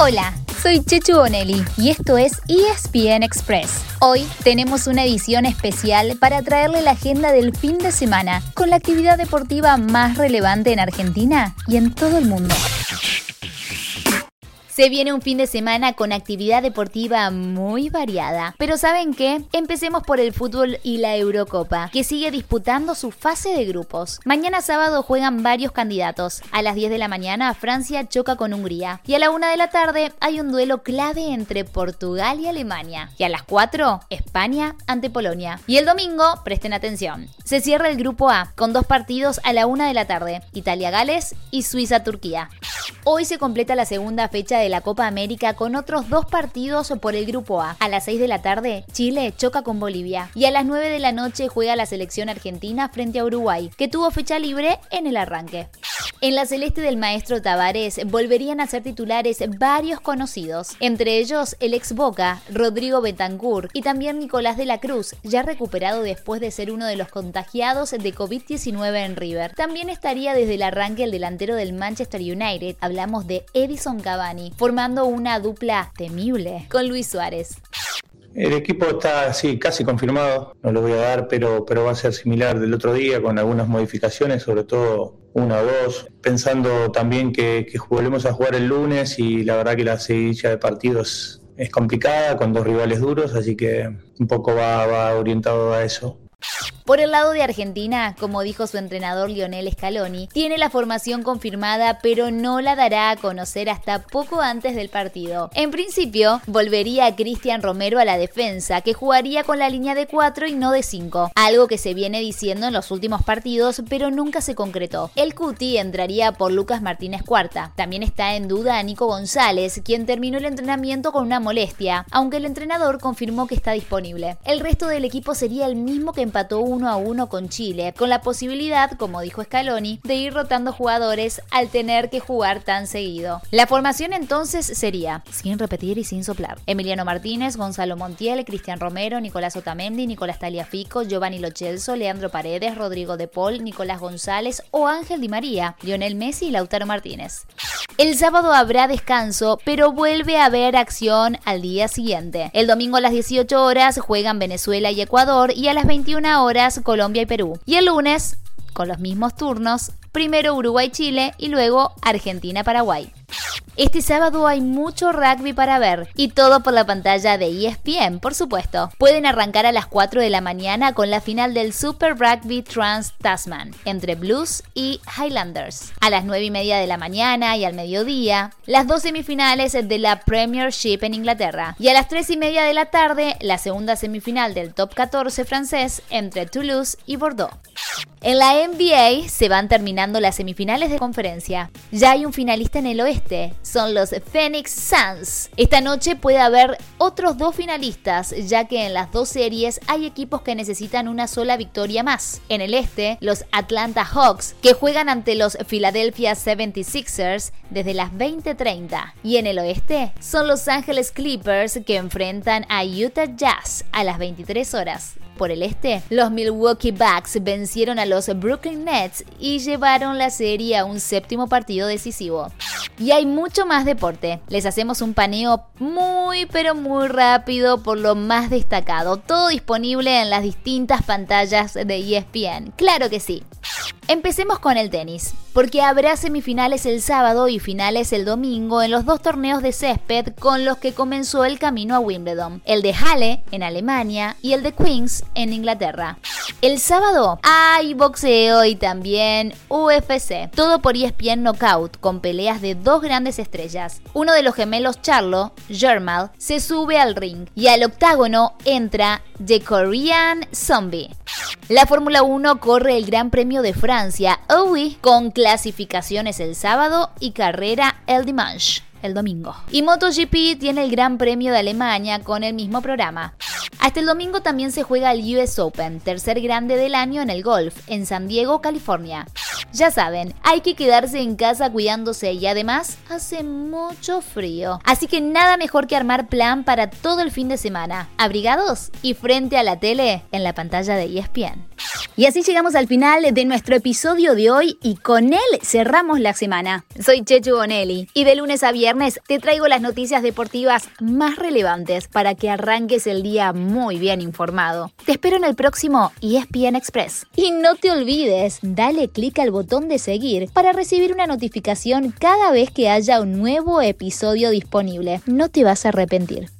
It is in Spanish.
Hola, soy Chechu Bonelli y esto es ESPN Express. Hoy tenemos una edición especial para traerle la agenda del fin de semana con la actividad deportiva más relevante en Argentina y en todo el mundo. Se viene un fin de semana con actividad deportiva muy variada. Pero ¿saben qué? Empecemos por el fútbol y la Eurocopa, que sigue disputando su fase de grupos. Mañana sábado juegan varios candidatos. A las 10 de la mañana Francia choca con Hungría. Y a la 1 de la tarde hay un duelo clave entre Portugal y Alemania. Y a las 4 España ante Polonia. Y el domingo, presten atención, se cierra el grupo A con dos partidos a la 1 de la tarde. Italia-Gales y Suiza-Turquía. Hoy se completa la segunda fecha de la Copa América con otros dos partidos por el Grupo A. A las 6 de la tarde, Chile choca con Bolivia. Y a las 9 de la noche juega la selección argentina frente a Uruguay, que tuvo fecha libre en el arranque. En la celeste del maestro Tavares volverían a ser titulares varios conocidos, entre ellos el ex Boca, Rodrigo Betancourt y también Nicolás de la Cruz, ya recuperado después de ser uno de los contagiados de COVID-19 en River. También estaría desde el arranque el delantero del Manchester United, hablamos de Edison Cavani, formando una dupla temible con Luis Suárez. El equipo está sí, casi confirmado, no lo voy a dar, pero, pero va a ser similar del otro día con algunas modificaciones, sobre todo una o dos, pensando también que, volvemos a jugar el lunes y la verdad que la seguidilla de partidos es complicada con dos rivales duros, así que un poco va orientado a eso. Por el lado de Argentina, como dijo su entrenador Lionel Scaloni, tiene la formación confirmada pero no la dará a conocer hasta poco antes del partido. En principio, volvería Cristian Romero a la defensa, que jugaría con la línea de 4 y no de 5, algo que se viene diciendo en los últimos partidos pero nunca se concretó. El Cuti entraría por Lucas Martínez Cuarta. También está en duda a Nico González, quien terminó el entrenamiento con una molestia, aunque el entrenador confirmó que está disponible. El resto del equipo sería el mismo que empató uno a uno con Chile, con la posibilidad, como dijo Scaloni, de ir rotando jugadores al tener que jugar tan seguido. La formación entonces sería, sin repetir y sin soplar, Emiliano Martínez, Gonzalo Montiel, Cristian Romero, Nicolás Otamendi, Nicolás Taliafico, Giovanni Lochelso, Leandro Paredes, Rodrigo De Paul, Nicolás González o Ángel Di María, Lionel Messi y Lautaro Martínez. El sábado habrá descanso, pero vuelve a haber acción al día siguiente. El domingo a las 18 horas juegan Venezuela y Ecuador y a las 21 horas Colombia y Perú. Y el lunes, con los mismos turnos, primero Uruguay-Chile y luego Argentina-Paraguay. Este sábado hay mucho rugby para ver y todo por la pantalla de ESPN, por supuesto. Pueden arrancar a las 4 de la mañana con la final del Super Rugby Trans Tasman entre Blues y Highlanders. A las 9 y media de la mañana y al mediodía, las dos semifinales de la Premiership en Inglaterra. Y a las 3 y media de la tarde, la segunda semifinal del Top 14 francés entre Toulouse y Bordeaux. En la NBA se van terminando las semifinales de conferencia. Ya hay un finalista en el oeste, son los Phoenix Suns. Esta noche puede haber otros dos finalistas, ya que en las dos series hay equipos que necesitan una sola victoria más. En el este, los Atlanta Hawks, que juegan ante los Philadelphia 76ers desde las 20:30. Y en el oeste, son los Angeles Clippers que enfrentan a Utah Jazz a las 23 horas. Por el este, los Milwaukee Bucks vencieron a los Brooklyn Nets y llevaron la serie a un séptimo partido decisivo. Y hay mucho más deporte. Les hacemos un paneo muy pero muy rápido por lo más destacado. Todo disponible en las distintas pantallas de ESPN. Claro que sí. Empecemos con el tenis, porque habrá semifinales el sábado y finales el domingo en los dos torneos de césped con los que comenzó el camino a Wimbledon, el de Halle en Alemania y el de Queens en Inglaterra. El sábado hay boxeo y también UFC, todo por ESPN Knockout, con peleas de dos grandes estrellas. Uno de los gemelos Charlo, Germal, se sube al ring y al octágono entra The Korean Zombie. La Fórmula 1 corre el Gran Premio de Francia, OUI, con clasificaciones el sábado y carrera el dimanche el domingo. Y MotoGP tiene el Gran Premio de Alemania con el mismo programa. Hasta el domingo también se juega el US Open, tercer grande del año en el golf, en San Diego, California. Ya saben, hay que quedarse en casa cuidándose y además hace mucho frío. Así que nada mejor que armar plan para todo el fin de semana, abrigados y frente a la tele en la pantalla de ESPN. Y así llegamos al final de nuestro episodio de hoy y con él cerramos la semana. Soy Chechu Bonelli y de lunes a viernes te traigo las noticias deportivas más relevantes para que arranques el día muy bien informado. Te espero en el próximo ESPN Express. Y no te olvides, dale clic al botón de seguir para recibir una notificación cada vez que haya un nuevo episodio disponible. No te vas a arrepentir.